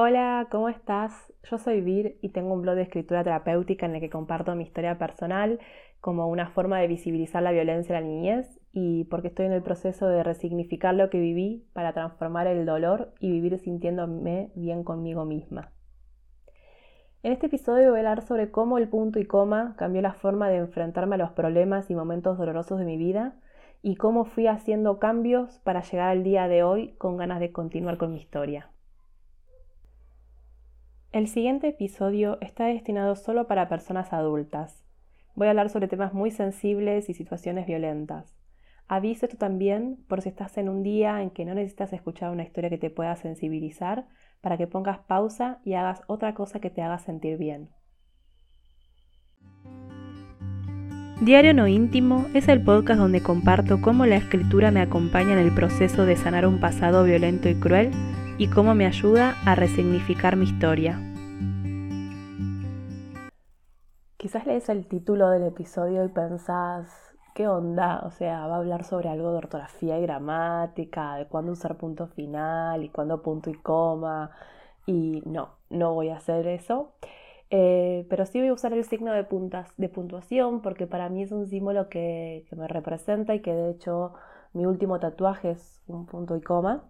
Hola, ¿cómo estás? Yo soy Vir y tengo un blog de escritura terapéutica en el que comparto mi historia personal como una forma de visibilizar la violencia en la niñez y porque estoy en el proceso de resignificar lo que viví para transformar el dolor y vivir sintiéndome bien conmigo misma. En este episodio voy a hablar sobre cómo el punto y coma cambió la forma de enfrentarme a los problemas y momentos dolorosos de mi vida y cómo fui haciendo cambios para llegar al día de hoy con ganas de continuar con mi historia. El siguiente episodio está destinado solo para personas adultas. Voy a hablar sobre temas muy sensibles y situaciones violentas. Aviso esto también por si estás en un día en que no necesitas escuchar una historia que te pueda sensibilizar, para que pongas pausa y hagas otra cosa que te haga sentir bien. Diario No Íntimo es el podcast donde comparto cómo la escritura me acompaña en el proceso de sanar un pasado violento y cruel y cómo me ayuda a resignificar mi historia. Quizás lees el título del episodio y pensás, ¿qué onda? O sea, va a hablar sobre algo de ortografía y gramática, de cuándo usar punto final y cuándo punto y coma. Y no, no voy a hacer eso. Eh, pero sí voy a usar el signo de, puntas, de puntuación porque para mí es un símbolo que, que me representa y que de hecho mi último tatuaje es un punto y coma.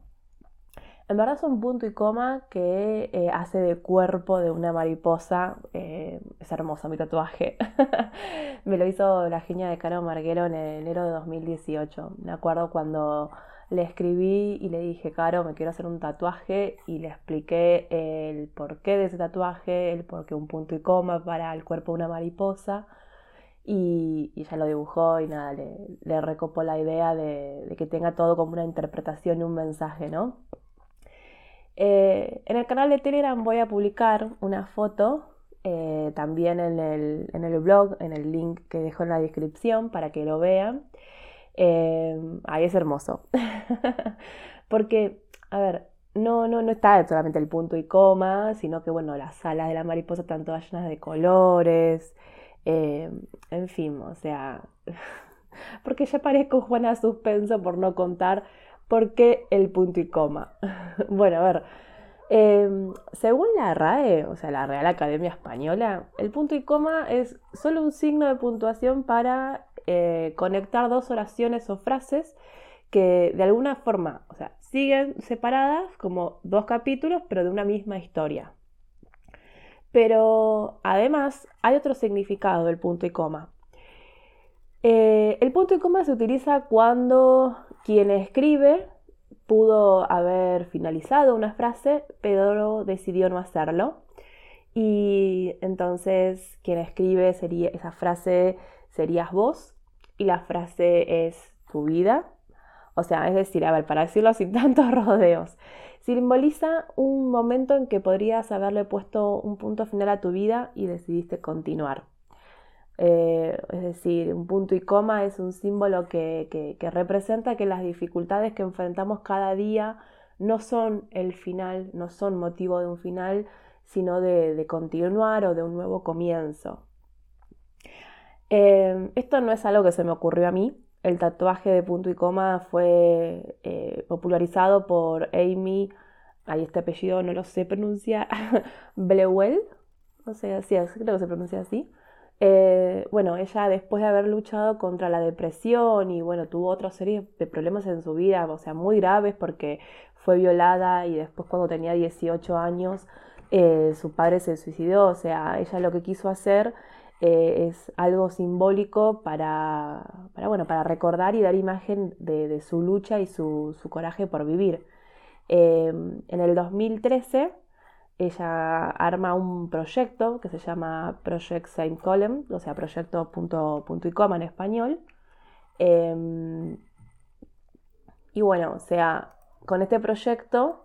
En verdad es un punto y coma que eh, hace de cuerpo de una mariposa. Eh, es hermoso mi tatuaje. me lo hizo la genia de Caro Marguero en enero de 2018. Me acuerdo cuando le escribí y le dije, Caro, me quiero hacer un tatuaje y le expliqué el porqué de ese tatuaje, el porqué un punto y coma para el cuerpo de una mariposa. Y, ella lo dibujó y nada, le, recopó la idea de, de que tenga todo como una interpretación y un mensaje, ¿no? Eh, en el canal de Telegram voy a publicar una foto eh, también en el, blog, en el link que dejo en la descripción para que lo vean. Eh, ahí es hermoso. Porque, a ver, no, no, no está solamente el punto y coma, sino que, bueno, las alas de la mariposa están todas llenas de colores. en fin, o sea, porque ya parezco Juana Suspenso por no contar ¿Por qué el punto y coma? bueno, a ver. Em, según la RAE, o sea, la Real Academia Española, el punto y coma es solo un signo de puntuación para eh, conectar dos oraciones o frases que de alguna forma, o sea, siguen separadas como dos capítulos, pero de una misma historia. Pero además hay otro significado del punto y coma. Eh, el punto y coma se utiliza cuando quien escribe pudo haber finalizado una frase, pero decidió no hacerlo. Y entonces quien escribe sería, esa frase serías vos y la frase es tu vida. O sea, es decir, a ver, para decirlo sin tantos rodeos, simboliza un momento en que podrías haberle puesto un punto final a tu vida y decidiste continuar. Eh, es decir, un punto y coma es un símbolo que, representa que las dificultades que enfrentamos cada día no son el final, no son motivo de un final, sino de, continuar o de un nuevo comienzo. Eh, esto no es algo que se me ocurrió a mí. El tatuaje de punto y coma fue eh, popularizado por Amy, ahí este apellido no lo sé pronunciar, Blewell, no sé, así, creo que se pronuncia así. Eh, bueno, ella después de haber luchado contra la depresión y bueno, tuvo otra serie de problemas en su vida, o sea, muy graves porque fue violada y después cuando tenía 18 años eh, su padre se suicidó, o sea, ella lo que quiso hacer eh, es algo simbólico para, bueno, para recordar y dar imagen de, su lucha y su, su, coraje por vivir. en el 2013 ella arma un proyecto que se llama Project Saint Column, o sea, proyecto punto, punto y coma en español. Em, y bueno, o sea, con este proyecto,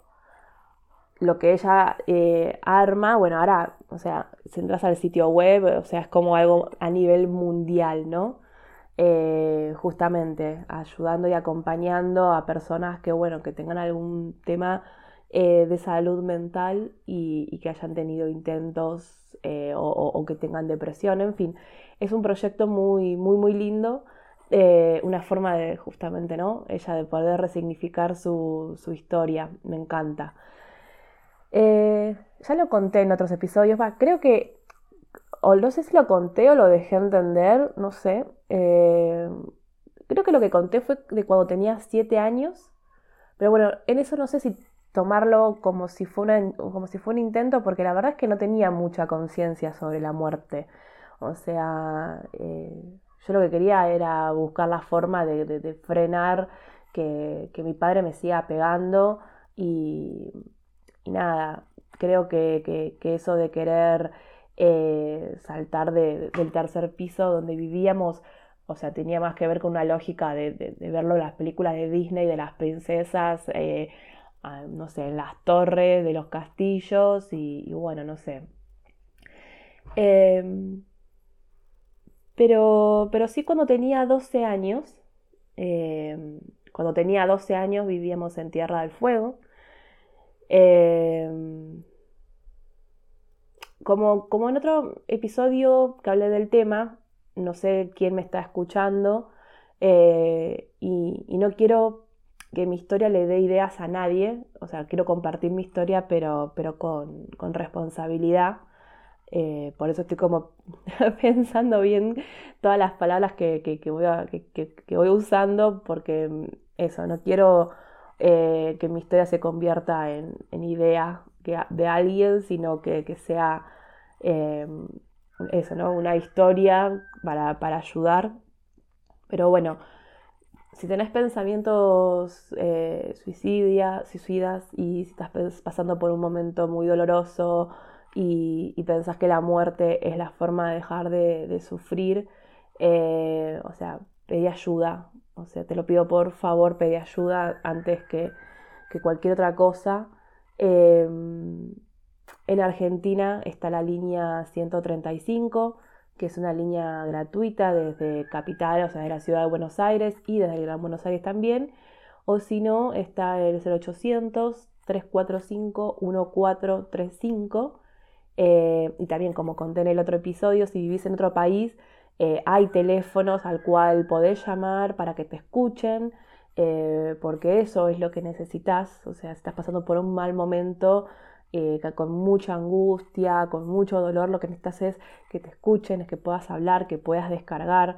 lo que ella eh, arma, bueno, ahora, o sea, si entras al sitio web, o sea, es como algo a nivel mundial, ¿no? Eh, justamente ayudando y acompañando a personas que, bueno, que tengan algún tema eh, de salud mental y, que hayan tenido intentos eh, o, que tengan depresión, en fin. Es un proyecto muy, muy, muy lindo, eh, una forma de justamente, ¿no? Ella de poder resignificar su, historia, me encanta. ya lo conté en otros episodios, creo que, o no sé si lo conté o lo dejé entender, no sé. Creo que lo que conté fue de cuando tenía 7 años, pero bueno, en eso no sé si tomarlo como si, fuera como si fuera un intento, porque la verdad es que no tenía mucha conciencia sobre la muerte. O sea, eh, yo lo que quería era buscar la forma de, frenar que, mi padre me siga pegando y, nada, creo que, eso de querer eh, saltar del tercer piso donde vivíamos, o sea, tenía más que ver con una lógica de, verlo en las películas de Disney, de las princesas, eh, no sé, en las torres de los castillos y, bueno, no sé. Em, pero, pero sí cuando tenía 12 años, em, cuando tenía 12 años vivíamos en Tierra del Fuego. Em, como, como en otro episodio que hablé del tema, no sé quién me está escuchando eh, y, no quiero que mi historia le dé ideas a nadie, o sea, quiero compartir mi historia pero, pero con, responsabilidad. Eh, por eso estoy como pensando bien todas las palabras que, voy, que, voy usando, porque mm, eso, no quiero eh, que mi historia se convierta en, en idea de alguien, sino que, sea eso, ¿no? Una historia para, ayudar. Pero bueno, si tenés pensamientos eh, suicidas y si estás pasando por un momento muy doloroso y, pensás que la muerte es la forma de dejar de, sufrir, eh, o sea, pedí ayuda. O sea, te lo pido por favor, pedí ayuda antes que, cualquier otra cosa. Em, en Argentina está la línea 135, que es una línea gratuita desde Capital, o sea, de la ciudad de Buenos Aires y desde el Gran Buenos Aires también. O si no, está el 0800 345 1435. y también, como conté en el otro episodio, si vivís en otro país, eh, hay teléfonos al cual podés llamar para que te escuchen, eh, porque eso es lo que necesitas. O sea, si estás pasando por un mal momento, eh, con mucha angustia, con mucho dolor, lo que necesitas es que te escuchen, es que puedas hablar, que puedas descargar.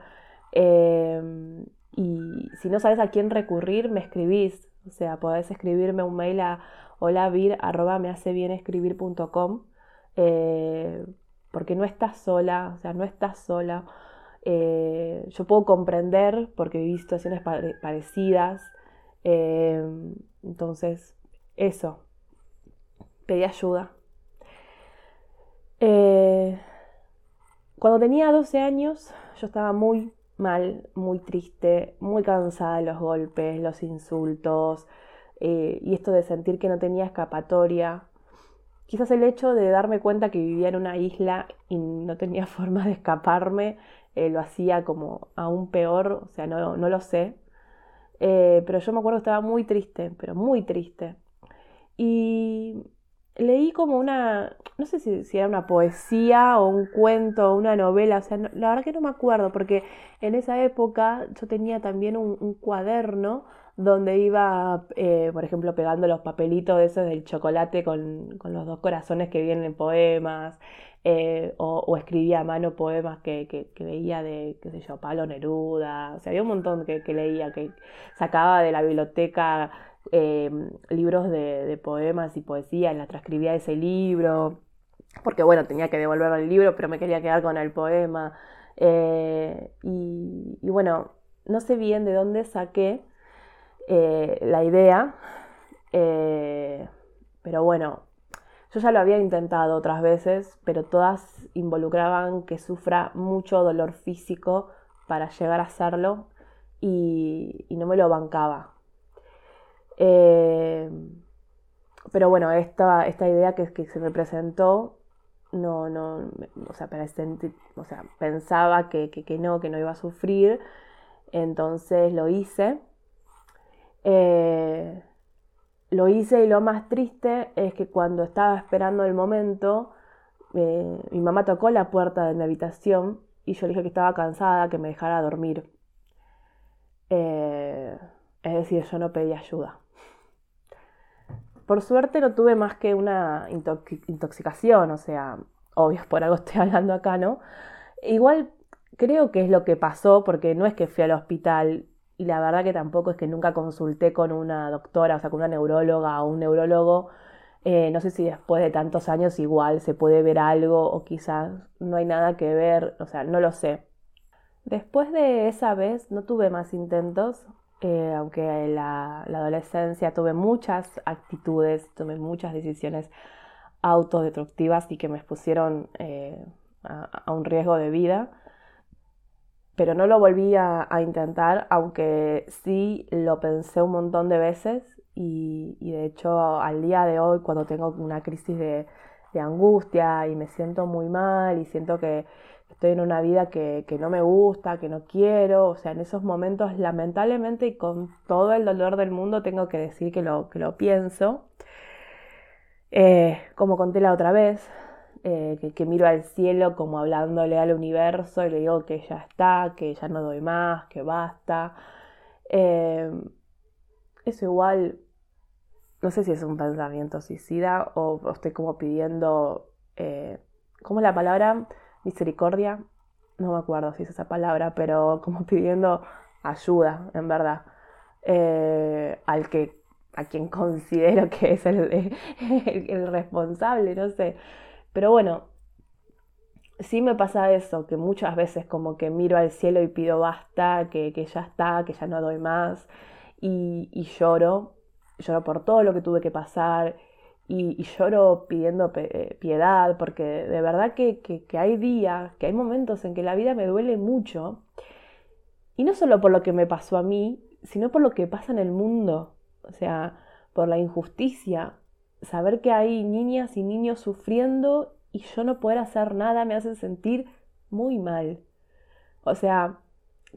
Em, y si no sabes a quién recurrir, me escribís. O sea, podés escribirme un mail a holavir.mehaceBienescribir.com eh, porque no estás sola, o sea, no estás sola. Eh, yo puedo comprender porque viví situaciones parecidas. Em, entonces, eso, pedí ayuda. Eh, cuando tenía 12 años yo estaba muy mal, muy triste, muy cansada de los golpes, los insultos eh, y esto de sentir que no tenía escapatoria. Quizás el hecho de darme cuenta que vivía en una isla y no tenía forma de escaparme eh, lo hacía como aún peor, o sea, no, no lo sé. pero yo me acuerdo que estaba muy triste, pero muy triste. Y leí como una, no sé si, era una poesía o un cuento o una novela, o sea, la verdad que no me acuerdo, porque en esa época yo tenía también un, cuaderno donde iba, eh, por ejemplo, pegando los papelitos esos del chocolate con, los dos corazones que vienen en poemas, eh, o, escribía a mano poemas que, veía de, qué sé yo, Palo Neruda, o sea, había un montón que, que leía, que sacaba de la biblioteca eh, libros de, poemas y poesía, la transcribía ese libro, porque bueno, tenía que devolver el libro, pero me quería quedar con el poema. Eh, y, bueno, no sé bien de dónde saqué eh, la idea, pero bueno, yo ya lo había intentado otras veces, pero todas involucraban que sufra mucho dolor físico para llegar a hacerlo y no me lo bancaba. Eh, pero bueno, esta, esta idea que, que se me presentó, no, no, o sea, o sea pensaba que, no, que no iba a sufrir, entonces lo hice. Eh, lo hice y lo más triste es que cuando estaba esperando el momento, eh, mi mamá tocó la puerta de mi habitación y yo le dije que estaba cansada, que me dejara dormir. es decir, yo no pedí ayuda. Por suerte no tuve más que una intoxicación, o sea, obvio, por algo estoy hablando acá, ¿no? Igual creo que es lo que pasó, porque no es que fui al hospital y la verdad que tampoco es que nunca consulté con una doctora, o sea, con una neuróloga o un neurólogo. Eh, no sé si después de tantos años igual se puede ver algo o quizás no hay nada que ver, o sea, no lo sé. Después de esa vez no tuve más intentos, eh, aunque en la, adolescencia tuve muchas actitudes, tomé muchas decisiones autodestructivas y que me expusieron eh, a, un riesgo de vida pero no lo volví a, intentar, aunque sí lo pensé un montón de veces y, de hecho al día de hoy cuando tengo una crisis de, angustia y me siento muy mal y siento que estoy en una vida que, no me gusta, que no quiero, o sea, en esos momentos lamentablemente y con todo el dolor del mundo tengo que decir que lo, que lo pienso. Eh, como conté la otra vez, eh, que, miro al cielo como hablándole al universo y le digo que ya está, que ya no doy más, que basta. Eh, eso igual, no sé si es un pensamiento suicida o, estoy como pidiendo, eh, ¿cómo es la palabra? Misericordia. No me acuerdo si es esa palabra, pero como pidiendo ayuda, en verdad, al que a quien considero que es el responsable, no sé. Pero bueno, sí me pasa eso, que muchas veces como que miro al cielo y pido basta, que, ya está, que ya no doy más, y, lloro, lloro por todo lo que tuve que pasar, y, lloro pidiendo eh, piedad, porque de verdad que, que, hay días, que hay momentos en que la vida me duele mucho, y no solo por lo que me pasó a mí, sino por lo que pasa en el mundo, o sea, por la injusticia, saber que hay niñas y niños sufriendo y yo no poder hacer nada me hace sentir muy mal. O sea,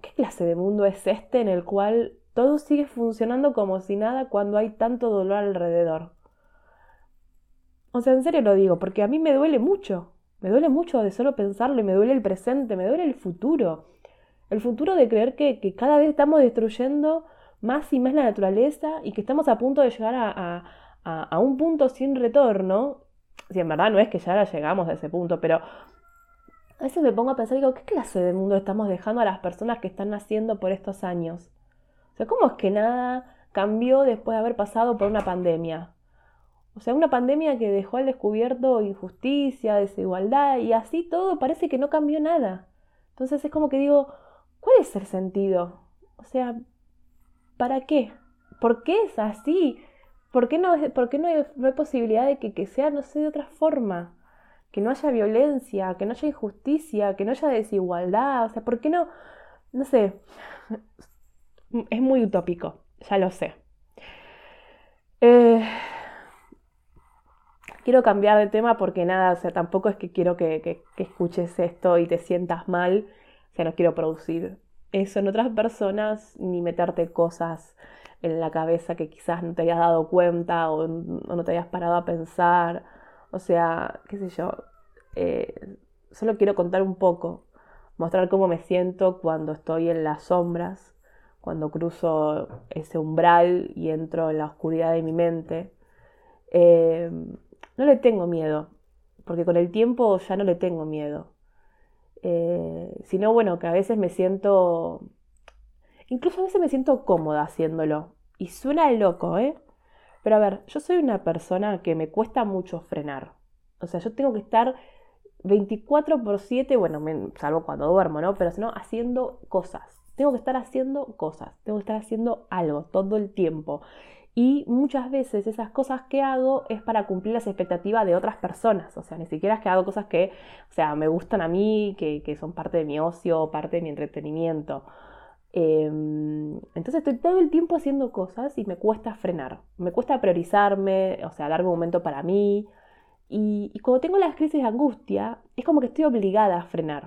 ¿qué clase de mundo es este en el cual todo sigue funcionando como si nada cuando hay tanto dolor alrededor? O sea, en serio lo digo, porque a mí me duele mucho. Me duele mucho de solo pensarlo y me duele el presente, me duele el futuro. El futuro de creer que, cada vez estamos destruyendo más y más la naturaleza y que estamos a punto de llegar a a, un punto sin retorno, si en verdad no es que ya llegamos a ese punto, pero a veces me pongo a pensar, digo, ¿qué clase de mundo estamos dejando a las personas que están naciendo por estos años? O sea, ¿cómo es que nada cambió después de haber pasado por una pandemia? O sea, una pandemia que dejó al descubierto injusticia, desigualdad y así todo parece que no cambió nada. Entonces es como que digo, ¿cuál es el sentido? O sea, ¿para qué? ¿Por qué es así? ¿Por qué no, por qué no, hay, posibilidad de que, sea, no sé, de otra forma? Que no haya violencia, que no haya injusticia, que no haya desigualdad. O sea, ¿por qué no? No sé. Es muy utópico, ya lo sé. Eh, quiero cambiar de tema porque nada, o sea, tampoco es que quiero que, que, escuches esto y te sientas mal. O sea, no quiero producir eso en otras personas ni meterte cosas en la cabeza que quizás no te hayas dado cuenta o, no te hayas parado a pensar. O sea, qué sé yo, eh, solo quiero contar un poco, mostrar cómo me siento cuando estoy en las sombras, cuando cruzo ese umbral y entro en la oscuridad de mi mente. Eh, no le tengo miedo, porque con el tiempo ya no le tengo miedo. Eh, sino bueno, que a veces me siento Incluso a veces me siento cómoda haciéndolo. Y suena loco, ¿eh? Pero a ver, yo soy una persona que me cuesta mucho frenar. O sea, yo tengo que estar 24 por 7, bueno, salvo cuando duermo, ¿no? Pero si no, haciendo cosas. Tengo que estar haciendo cosas. Tengo que estar haciendo algo todo el tiempo. Y muchas veces esas cosas que hago es para cumplir las expectativas de otras personas. O sea, ni siquiera es que hago cosas que, o sea, me gustan a mí, que, que son parte de mi ocio, parte de mi entretenimiento. Em, entonces estoy todo el tiempo haciendo cosas y me cuesta frenar, me cuesta priorizarme, o sea, darme un momento para mí. Y, y cuando tengo las crisis de angustia, es como que estoy obligada a frenar.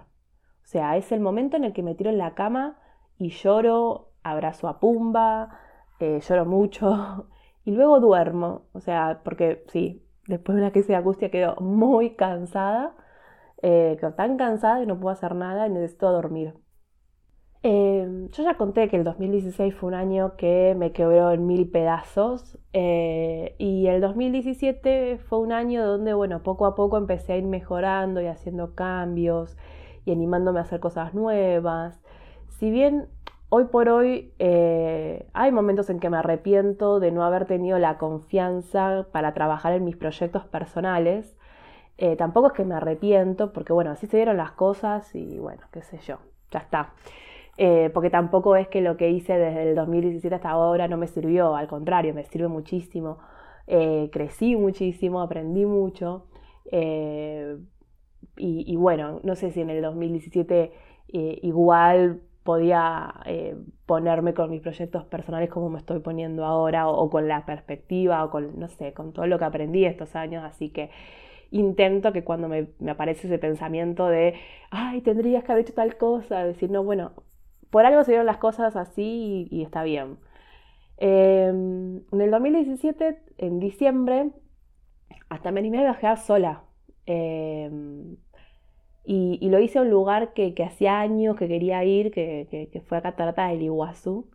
O sea, es el momento en el que me tiro en la cama y lloro, abrazo a Pumba, eh, lloro mucho y luego duermo. O sea, porque sí, después de una crisis de angustia quedo muy cansada, eh, quedo tan cansada que no puedo hacer nada y necesito dormir. Em, yo ya conté que el 2016 fue un año que me quebró en mil pedazos eh, y el 2017 fue un año donde, bueno, poco a poco empecé a ir mejorando y haciendo cambios y animándome a hacer cosas nuevas. Si bien hoy por hoy eh, hay momentos en que me arrepiento de no haber tenido la confianza para trabajar en mis proyectos personales, eh, tampoco es que me arrepiento, porque bueno, así se dieron las cosas y bueno, qué sé yo, ya está. Eh, porque tampoco es que lo que hice desde el 2017 hasta ahora no me sirvió, al contrario, me sirve muchísimo. Crecí muchísimo, aprendí mucho. y, bueno, no sé si en el 2017 igual podía ponerme con mis proyectos personales como me estoy poniendo ahora, o, con la perspectiva, o con, no sé, con todo lo que aprendí estos años. Así que intento que cuando me, aparece ese pensamiento de, ay, tendrías que haber hecho tal cosa, decir, no, bueno, por algo se dieron las cosas así y, está bien. Em, en el 2017, en diciembre, hasta me animé a viajar sola. Em, y, lo hice a un lugar que, hacía años que quería ir, que, que fue a Catarata del Iguazú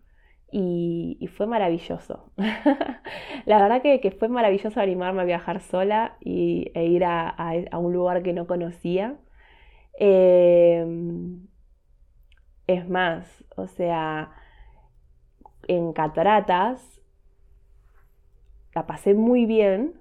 y, fue maravilloso. la verdad que, fue maravilloso animarme a viajar sola y, e ir a, un lugar que no conocía. Em, es más, o sea, en Cataratas la pasé muy bien,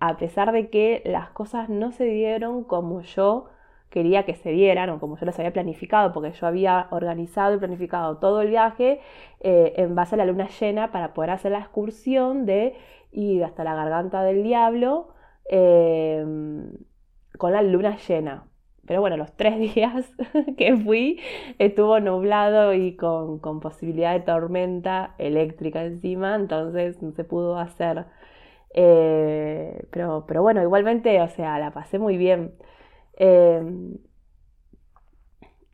a pesar de que las cosas no se dieron como yo quería que se dieran o como yo las había planificado, porque yo había organizado y planificado todo el viaje eh, en base a la luna llena para poder hacer la excursión de ir hasta la garganta del diablo em, con la luna llena. Pero bueno, los tres días que fui estuvo nublado y con, posibilidad de tormenta eléctrica encima, entonces no se pudo hacer. Eh, pero, pero bueno, igualmente, o sea, la pasé muy bien. Em,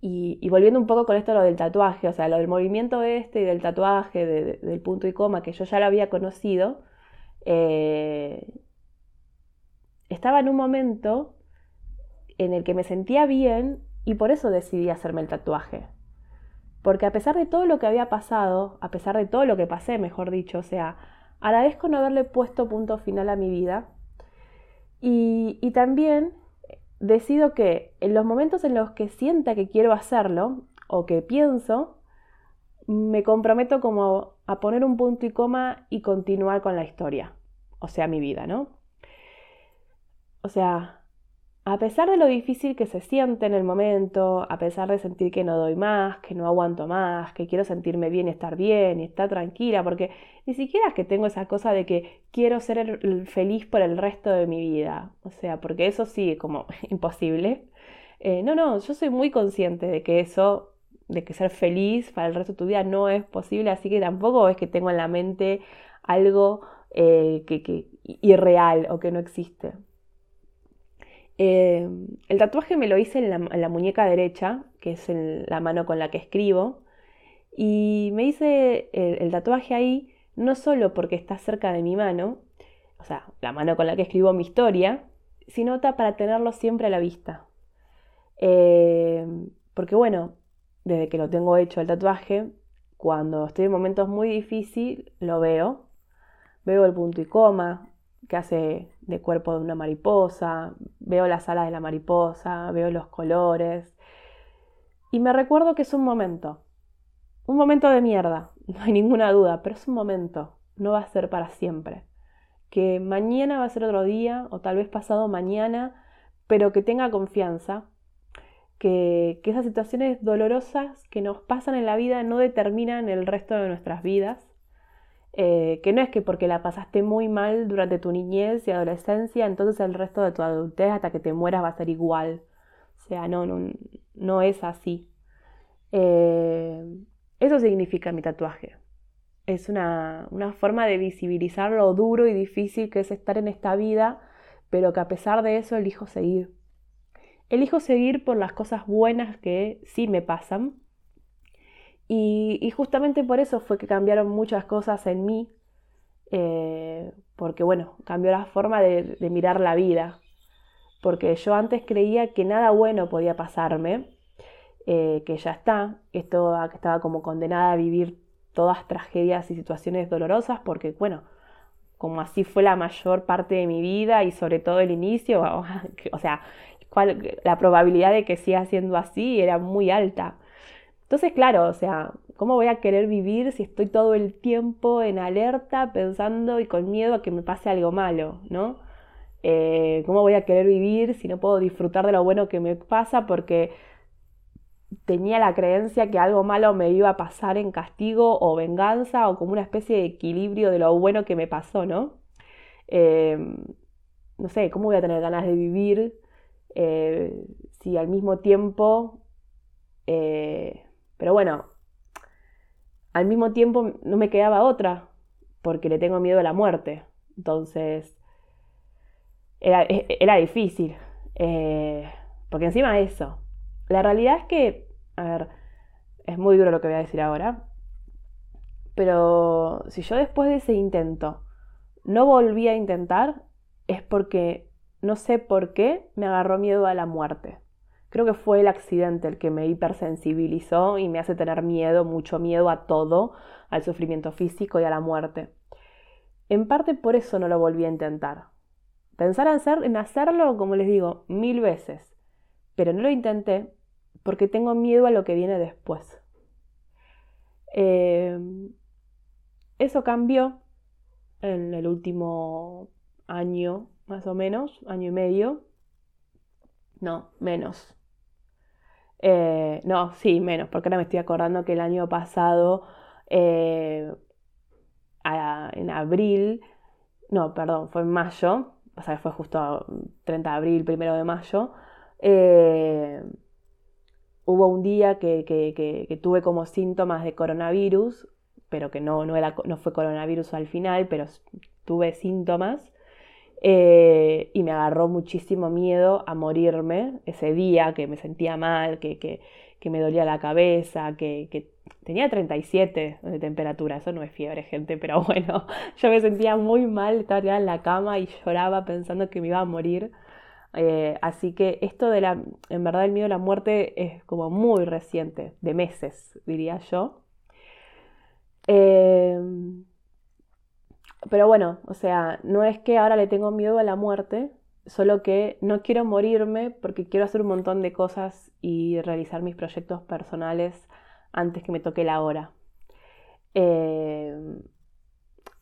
y, volviendo un poco con esto lo del tatuaje, o sea, lo del movimiento este y del tatuaje, del punto y coma, que yo ya lo había conocido, eh, estaba en un momento en el que me sentía bien y por eso decidí hacerme el tatuaje. Porque a pesar de todo lo que había pasado, a pesar de todo lo que pasé, mejor dicho, o sea, agradezco no haberle puesto punto final a mi vida. Y, y también decido que en los momentos en los que sienta que quiero hacerlo o que pienso, me comprometo como a poner un punto y coma y continuar con la historia, o sea, mi vida, ¿no? O sea, a pesar de lo difícil que se siente en el momento, a pesar de sentir que no doy más, que no aguanto más, que quiero sentirme bien, estar bien y estar tranquila, porque ni siquiera es que tengo esa cosa de que quiero ser feliz por el resto de mi vida, o sea, porque eso sí como imposible. Eh, no, no, yo soy muy consciente de que eso, de que ser feliz para el resto de tu vida no es posible, así que tampoco es que tengo en la mente algo eh, que, que irreal o que no existe. Eh, el tatuaje me lo hice en la, muñeca derecha, que es la mano con la que escribo, y me hice el, tatuaje ahí no solo porque está cerca de mi mano, o sea, la mano con la que escribo mi historia, sino para tenerlo siempre a la vista. Eh, porque bueno, desde que lo tengo hecho el tatuaje, cuando estoy en momentos muy difíciles, lo veo. Veo el punto y coma, que hace de cuerpo de una mariposa, veo las alas de la mariposa, veo los colores. Y me recuerdo que es un momento, un momento de mierda, no hay ninguna duda, pero es un momento, no va a ser para siempre. Que mañana va a ser otro día, o tal vez pasado mañana, pero que tenga confianza, que, que esas situaciones dolorosas que nos pasan en la vida no determinan el resto de nuestras vidas, eh, que no es que porque la pasaste muy mal durante tu niñez y adolescencia, entonces el resto de tu adultez hasta que te mueras va a ser igual. O sea, no, no, no es así. Eh, eso significa mi tatuaje. Es una, una forma de visibilizar lo duro y difícil que es estar en esta vida, pero que a pesar de eso elijo seguir. Elijo seguir por las cosas buenas que sí me pasan, y, justamente por eso fue que cambiaron muchas cosas en mí, eh, porque bueno, cambió la forma de, mirar la vida, porque yo antes creía que nada bueno podía pasarme, eh, que ya está, esto que estaba como condenada a vivir todas tragedias y situaciones dolorosas, porque bueno, como así fue la mayor parte de mi vida y sobre todo el inicio, o sea, la probabilidad de que siga siendo así era muy alta. Entonces, claro, o sea, ¿cómo voy a querer vivir si estoy todo el tiempo en alerta pensando y con miedo a que me pase algo malo, ¿no? Eh, ¿Cómo voy a querer vivir si no puedo disfrutar de lo bueno que me pasa porque tenía la creencia que algo malo me iba a pasar en castigo o venganza o como una especie de equilibrio de lo bueno que me pasó, ¿no? Eh, no sé, ¿cómo voy a tener ganas de vivir eh, si al mismo tiempo... pero bueno, al mismo tiempo no me quedaba otra porque le tengo miedo a la muerte. Entonces, e, era, difícil. Eh, porque encima de eso, la realidad es que, a ver, es muy duro lo que voy a decir ahora, pero si yo después de ese intento no volví a intentar, es porque no sé por qué me agarró miedo a la muerte. Creo que fue el accidente el que me hipersensibilizó y me hace tener miedo, mucho miedo a todo, al sufrimiento físico y a la muerte. En parte por eso no lo volví a intentar, Pensar en, hacerlo, como les digo, mil veces, pero no lo intenté porque tengo miedo a lo que viene después. Eh, eso cambió en el último año, más o menos, año y medio. No, menos. Eh, no, sí, menos, porque ahora me estoy acordando que el año pasado, eh, en abril, no, perdón, fue en mayo, o sea, fue justo 30 de abril, primero de mayo, eh, hubo un día que, tuve como síntomas de coronavirus, pero que no, no, era, no fue coronavirus al final, pero tuve síntomas. Eh, y me agarró muchísimo miedo a morirme ese día, que me sentía mal, que, que me dolía la cabeza, que, tenía 37 de temperatura, eso no es fiebre, gente, pero bueno, yo me sentía muy mal, estaba en la cama y lloraba pensando que me iba a morir. Eh, así que esto de la, en verdad el miedo a la muerte es como muy reciente, de meses, diría yo. Eh, pero bueno, o sea, no es que ahora le tengo miedo a la muerte, solo que no quiero morirme porque quiero hacer un montón de cosas y realizar mis proyectos personales antes que me toque la hora. Eh,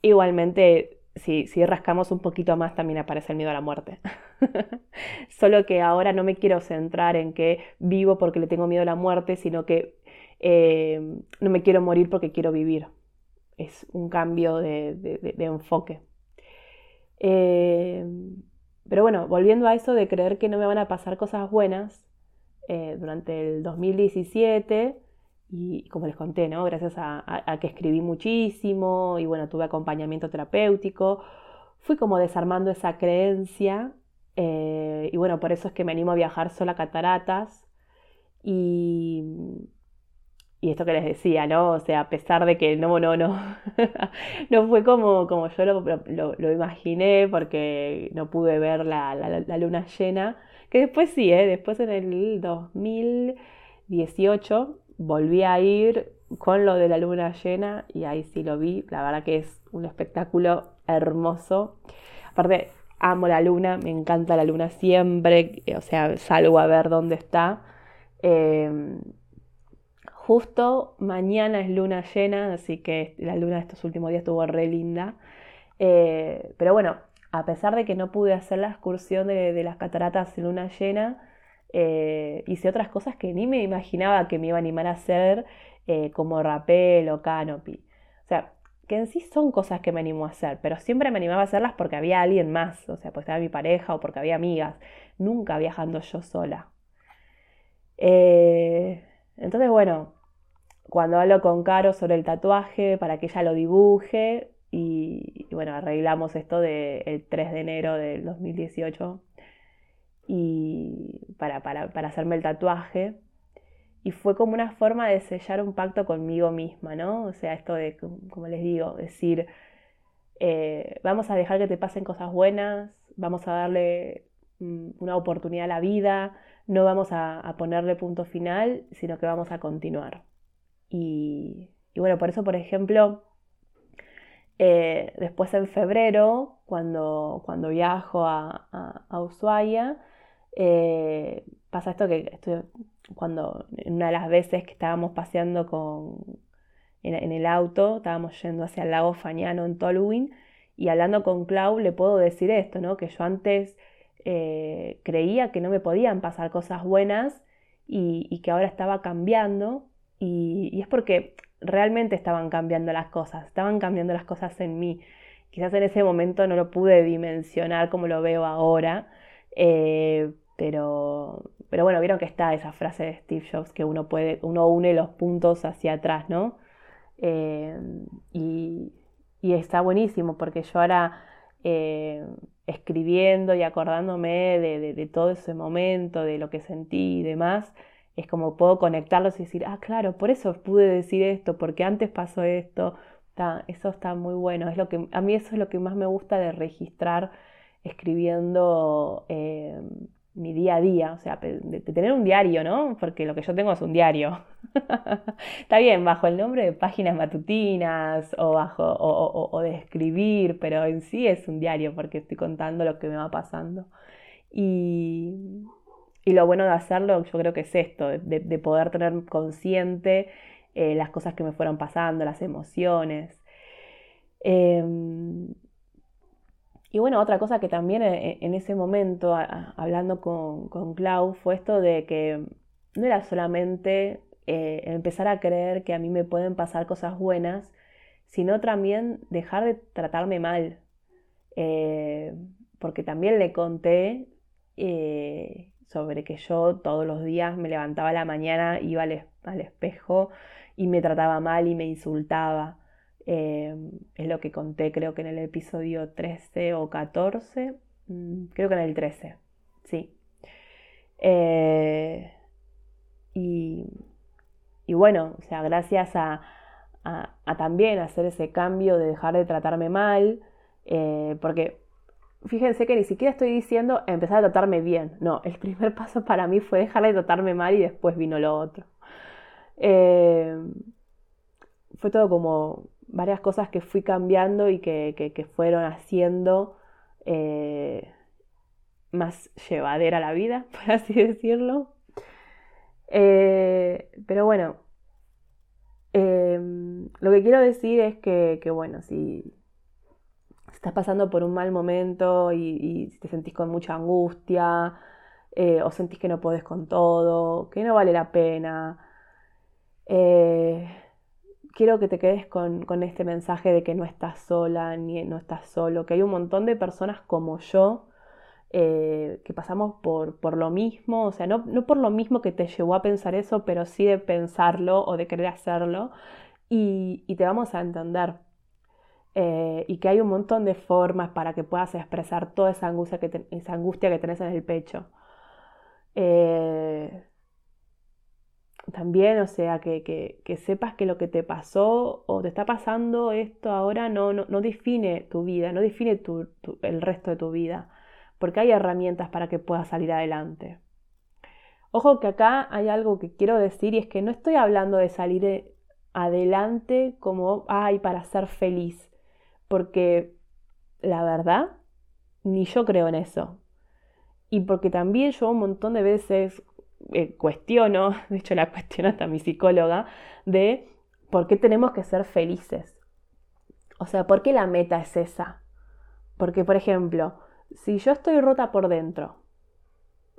igualmente, si, si, rascamos un poquito más, también aparece el miedo a la muerte. Solo que ahora no me quiero centrar en que vivo porque le tengo miedo a la muerte, sino que eh, no me quiero morir porque quiero vivir. Es un cambio de, enfoque. Eh, pero bueno, volviendo a eso de creer que no me van a pasar cosas buenas, eh, durante el 2017, y como les conté, ¿no? Gracias a, que escribí muchísimo y bueno, tuve acompañamiento terapéutico, fui como desarmando esa creencia eh, y bueno, por eso es que me animo a viajar sola a cataratas y, y esto que les decía, ¿no? O sea, a pesar de que no, no, no, no fue como, como yo lo, lo, imaginé porque no pude ver la, la, luna llena, que después sí, ¿eh? Después en el 2018 volví a ir con lo de la luna llena y ahí sí lo vi, la verdad que es un espectáculo hermoso. Aparte, amo la luna, me encanta la luna siempre, o sea, salgo a ver dónde está. Eh, Justo mañana es luna llena, así que la luna de estos últimos días estuvo re linda. Eh, pero bueno, a pesar de que no pude hacer la excursión de, las cataratas en luna llena, eh, hice otras cosas que ni me imaginaba que me iba a animar a hacer, eh, como rapel o canopy. O sea, que en sí son cosas que me animo a hacer, pero siempre me animaba a hacerlas porque había alguien más, o sea, porque estaba mi pareja o porque había amigas, nunca viajando yo sola. Entonces, bueno, cuando hablo con Caro sobre el tatuaje para que ella lo dibuje y, bueno, arreglamos esto del 3 de enero del 2018 y para, hacerme el tatuaje. Y fue como una forma de sellar un pacto conmigo misma, ¿no? O sea, esto de, como les digo, decir, eh, vamos a dejar que te pasen cosas buenas, vamos a darle mm, una oportunidad a la vida, no vamos a, ponerle punto final, sino que vamos a continuar. Y, bueno, por eso, por ejemplo, eh, después en febrero, cuando, cuando viajo a, a, Ushuaia, eh, pasa esto que estoy, cuando una de las veces que estábamos paseando con, en, el auto, estábamos yendo hacia el lago Fañano en Tolwyn, y hablando con Clau le puedo decir esto, ¿no? Que yo antes eh, creía que no me podían pasar cosas buenas y, que ahora estaba cambiando y, es porque realmente estaban cambiando las cosas, estaban cambiando las cosas en mí. Quizás en ese momento no lo pude dimensionar como lo veo ahora, eh, pero, pero bueno, vieron que está esa frase de Steve Jobs que uno puede, uno une los puntos hacia atrás, ¿no? Eh, y, está buenísimo porque yo ahora escribiendo y acordándome de, todo ese momento, de lo que sentí y demás, es como puedo conectarlos y decir, ah, claro, por eso pude decir esto, porque antes pasó esto. eso está muy bueno. Es lo que, a mí eso es lo que más me gusta de registrar escribiendo. Eh, mi día a día, o sea, de, tener un diario, ¿no? Porque lo que yo tengo es un diario. Está bien, bajo el nombre de páginas matutinas o, bajo, o, de escribir, pero en sí es un diario porque estoy contando lo que me va pasando. Y, lo bueno de hacerlo yo creo que es esto, de, poder tener consciente eh, las cosas que me fueron pasando, las emociones. Em, y bueno, otra cosa que también eh, en ese momento, hablando con, con, Clau, fue esto de que no era solamente eh, empezar a creer que a mí me pueden pasar cosas buenas, sino también dejar de tratarme mal. Eh, porque también le conté sobre que yo todos los días me levantaba a la mañana, iba al espejo y me trataba mal y me insultaba. Em, es lo que conté creo que en el episodio 13 o 14. Mm, creo que en el 13, sí. Eh, y, bueno, o sea, gracias a, también hacer ese cambio de dejar de tratarme mal, eh, porque fíjense que ni siquiera estoy diciendo empezar a tratarme bien. No, el primer paso para mí fue dejar de tratarme mal y después vino lo otro. Eh, fue todo como varias cosas que fui cambiando y que, fueron haciendo eh, más llevadera la vida, por así decirlo. Eh, pero bueno, em, lo que quiero decir es que, bueno, si estás pasando por un mal momento y, te sentís con mucha angustia eh, o sentís que no podés con todo, que no vale la pena, quiero que te quedes con, este mensaje de que no estás sola ni no estás solo, que hay un montón de personas como yo eh, que pasamos por, por, lo mismo, o sea, no, por lo mismo que te llevó a pensar eso, pero sí de pensarlo o de querer hacerlo y, te vamos a entender. Eh, y que hay un montón de formas para que puedas expresar toda esa angustia que, esa angustia que tenés en el pecho. Eh, también, o sea, que, sepas que lo que te pasó o te está pasando esto ahora no, no, define tu vida, no define el resto de tu vida, porque hay herramientas para que puedas salir adelante. Ojo que acá hay algo que quiero decir y es que no estoy hablando de salir adelante como, ay, para ser feliz, porque la verdad, ni yo creo en eso. Y porque también yo un montón de veces eh, cuestiono, de hecho la cuestiono hasta mi psicóloga, de por qué tenemos que ser felices. O sea, ¿por qué la meta es esa? Porque, por ejemplo, si yo estoy rota por dentro,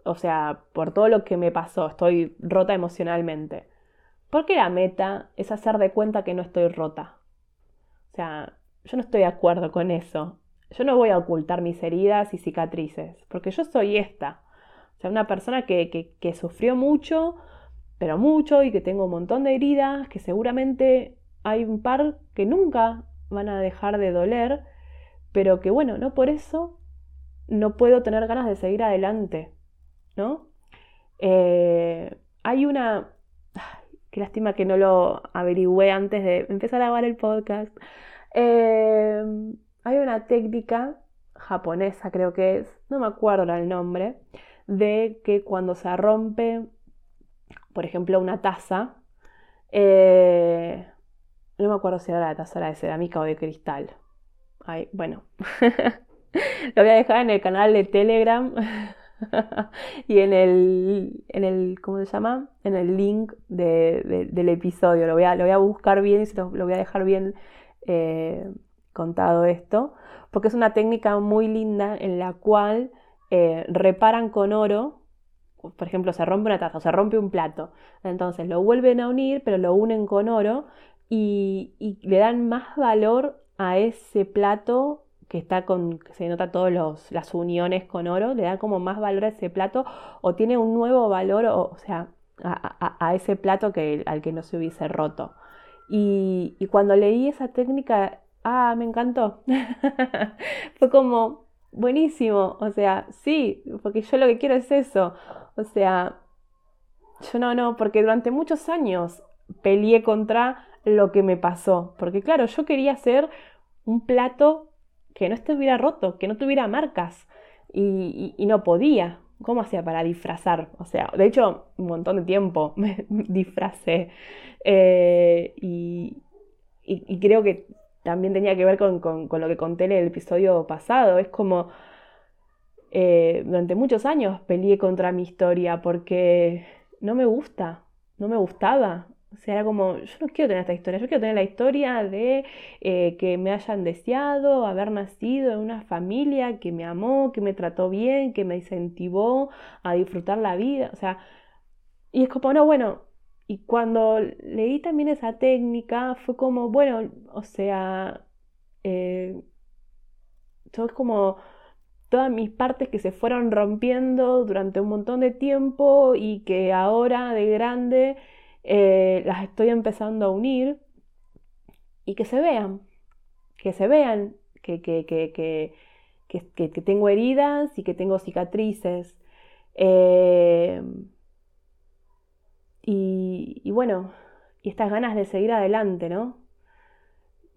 o sea, por todo lo que me pasó, estoy rota emocionalmente, ¿por qué la meta es hacer de cuenta que no estoy rota? O sea, yo no estoy de acuerdo con eso. Yo no voy a ocultar mis heridas y cicatrices, porque yo soy esta sea, una persona que, sufrió mucho, pero mucho, y que tengo un montón de heridas, que seguramente hay un par que nunca van a dejar de doler, pero que bueno, no por eso no puedo tener ganas de seguir adelante, ¿no? Eh, hay una... qué lástima que no lo averigüé antes de empezar a grabar el podcast. Eh, hay una técnica japonesa creo que es, no me acuerdo el nombre, de que cuando se rompe, por ejemplo, una taza, eh, no me acuerdo si era la taza de cerámica o de cristal. Bueno, lo voy a dejar en el canal de Telegram y en el, en el, ¿cómo se llama? En el link del episodio. Lo voy, a, lo voy a buscar bien y lo, voy a dejar bien eh, contado esto, porque es una técnica muy linda en la cual eh, reparan con oro. Por ejemplo, se rompe una taza o se rompe un plato. Entonces lo vuelven a unir, pero lo unen con oro y, y le dan más valor a ese plato que está con, que se nota todas las uniones con oro, le da como más valor a ese plato o tiene un nuevo valor, o, sea, a, ese plato que, al que no se hubiese roto. Y, cuando leí esa técnica, ah, me encantó. Fue como, buenísimo, o sea, sí, porque yo lo que quiero es eso. O sea, yo no, no, porque durante muchos años peleé contra lo que me pasó. Porque claro, yo quería hacer un plato que no estuviera roto, que no tuviera marcas. Y, no podía. ¿Cómo hacía para disfrazar? O sea, de hecho, un montón de tiempo me disfracé. Eh, y, creo que también tenía que ver con, lo que conté en el episodio pasado. Es como, eh, durante muchos años peleé contra mi historia porque no me gusta, no me gustaba. O sea, era como, yo no quiero tener esta historia, yo quiero tener la historia de eh, que me hayan deseado, haber nacido en una familia que me amó, que me trató bien, que me incentivó a disfrutar la vida. O sea, y es como, no, bueno, y cuando leí también esa técnica, fue como, bueno, o sea, eh, como todas mis partes que se fueron rompiendo durante un montón de tiempo y que ahora de grande eh, las estoy empezando a unir y que se vean, que se vean que, que, que, que tengo heridas y que tengo cicatrices. Eh, y, bueno, y estas ganas de seguir adelante, ¿no?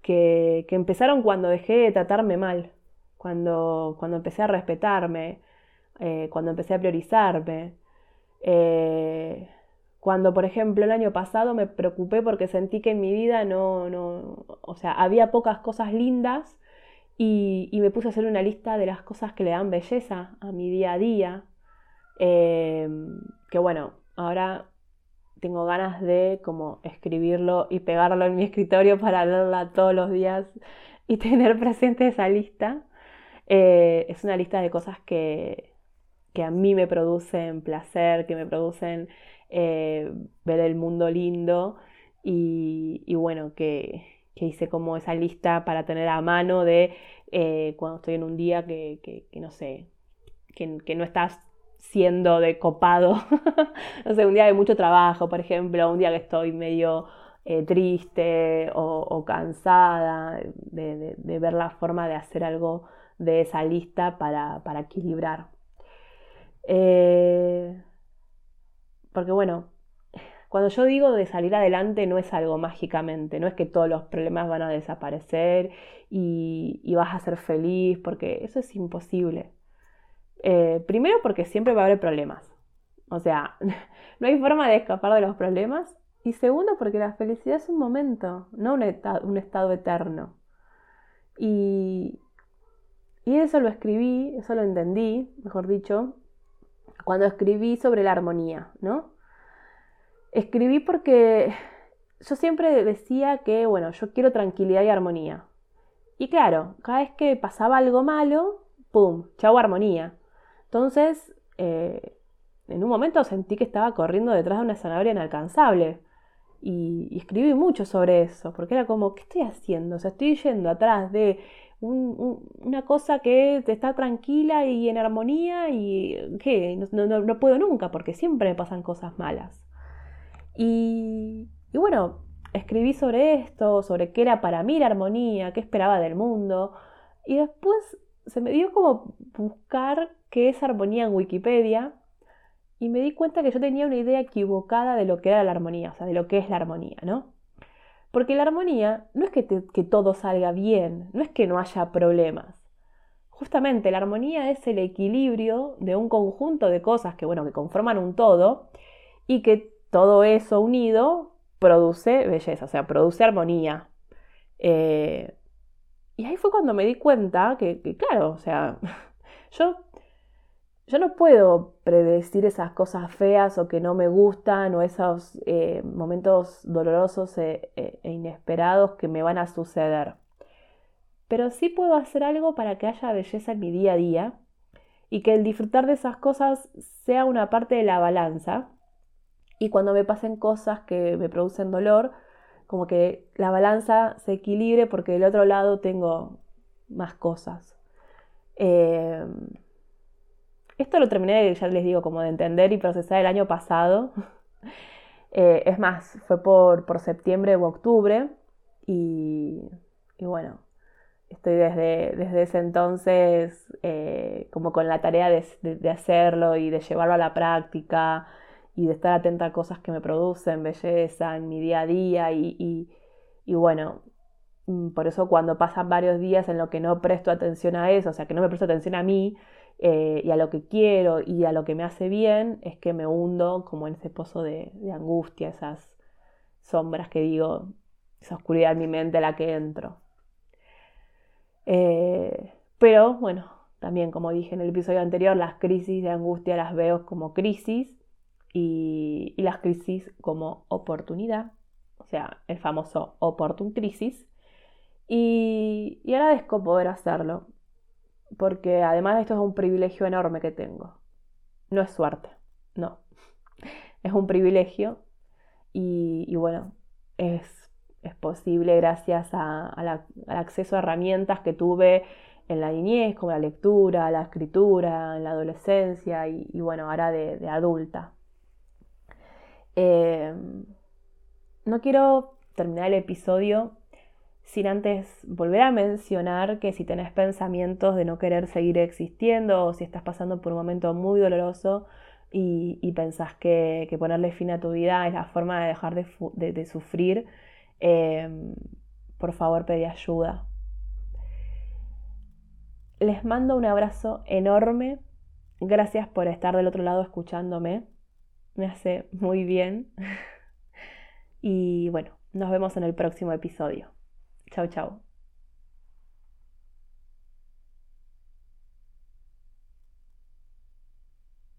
Que, empezaron cuando dejé de tratarme mal, cuando, cuando empecé a respetarme, eh, cuando empecé a priorizarme. Cuando, por ejemplo, el año pasado me preocupé porque sentí que en mi vida no, no o sea, había pocas cosas lindas y, me puse a hacer una lista de las cosas que le dan belleza a mi día a día. Em, que bueno, ahora tengo ganas de como escribirlo y pegarlo en mi escritorio para leerla todos los días y tener presente esa lista. Eh, es una lista de cosas que, que a mí me producen placer, que me producen eh, ver el mundo lindo y, bueno, que, hice como esa lista para tener a mano de eh, cuando estoy en un día que, no sé, que, no estás siendo de copado, no sé, un día de mucho trabajo, por ejemplo, un día que estoy medio eh, triste o, cansada, de, ver la forma de hacer algo de esa lista para, para equilibrar. Eh, porque bueno, cuando yo digo de salir adelante no es algo mágicamente, no es que todos los problemas van a desaparecer y, vas a ser feliz, porque eso es imposible. Eh, primero porque siempre va a haber problemas. O sea, no hay forma de escapar de los problemas. Y segundo porque la felicidad es un momento, no un, un estado eterno. Y, y eso lo escribí, eso lo entendí, mejor dicho, cuando escribí sobre la armonía, ¿no? Escribí porque yo siempre decía que, bueno, yo quiero tranquilidad y armonía. Y claro, cada vez que pasaba algo malo, ¡pum! Chau armonía. Entonces, eh, en un momento sentí que estaba corriendo detrás de una zanahoria inalcanzable. Y, escribí mucho sobre eso, porque era como, ¿qué estoy haciendo? O sea, estoy yendo atrás de una cosa que está tranquila y en armonía y que no, puedo nunca porque siempre me pasan cosas malas. Y, bueno, escribí sobre esto, sobre qué era para mí la armonía, qué esperaba del mundo y después se me dio como buscar qué es armonía en Wikipedia y me di cuenta que yo tenía una idea equivocada de lo que era la armonía, o sea, de lo que es la armonía, ¿no? Porque la armonía no es que, todo salga bien, no es que no haya problemas. justamente la armonía es el equilibrio de un conjunto de cosas que, bueno, que conforman un todo y que todo eso unido produce belleza, o sea, produce armonía. Eh, y ahí fue cuando me di cuenta que, claro, o sea, yo, yo no puedo predecir esas cosas feas o que no me gustan o esos eh, momentos dolorosos e, e, e inesperados que me van a suceder. Pero sí puedo hacer algo para que haya belleza en mi día a día y que el disfrutar de esas cosas sea una parte de la balanza. Y cuando me pasen cosas que me producen dolor, como que la balanza se equilibre porque del otro lado tengo más cosas. Em, esto lo terminé, ya les digo, como de entender y procesar el año pasado. Eh, es más, fue por, septiembre u octubre y, bueno, estoy desde, desde ese entonces eh, como con la tarea de, hacerlo y de llevarlo a la práctica y de estar atenta a cosas que me producen belleza en mi día a día y, bueno, mm, por eso cuando pasan varios días en lo que no presto atención a eso, o sea, que no me presto atención a mí eh, y a lo que quiero y a lo que me hace bien, es que me hundo como en ese pozo de, angustia, esas sombras que digo, esa oscuridad en mi mente a la que entro. Eh, pero bueno, también como dije en el episodio anterior, las crisis de angustia las veo como crisis y, las crisis como oportunidad, o sea, el famoso Opportun Crisis. Y, y agradezco poder hacerlo, porque además esto es un privilegio enorme que tengo. No es suerte, no. Es un privilegio y, bueno, es, es, posible gracias al acceso a herramientas que tuve en la niñez, como la lectura, la escritura, en la adolescencia y, bueno, ahora de adulta. Em, no quiero terminar el episodio sin antes volver a mencionar que si tenés pensamientos de no querer seguir existiendo o si estás pasando por un momento muy doloroso y, pensás que, ponerle fin a tu vida es la forma de dejar de, sufrir, em, por favor pedí ayuda. Les mando un abrazo enorme. Gracias por estar del otro lado escuchándome me hace muy bien. y bueno, nos vemos en el próximo episodio. Chao, chao.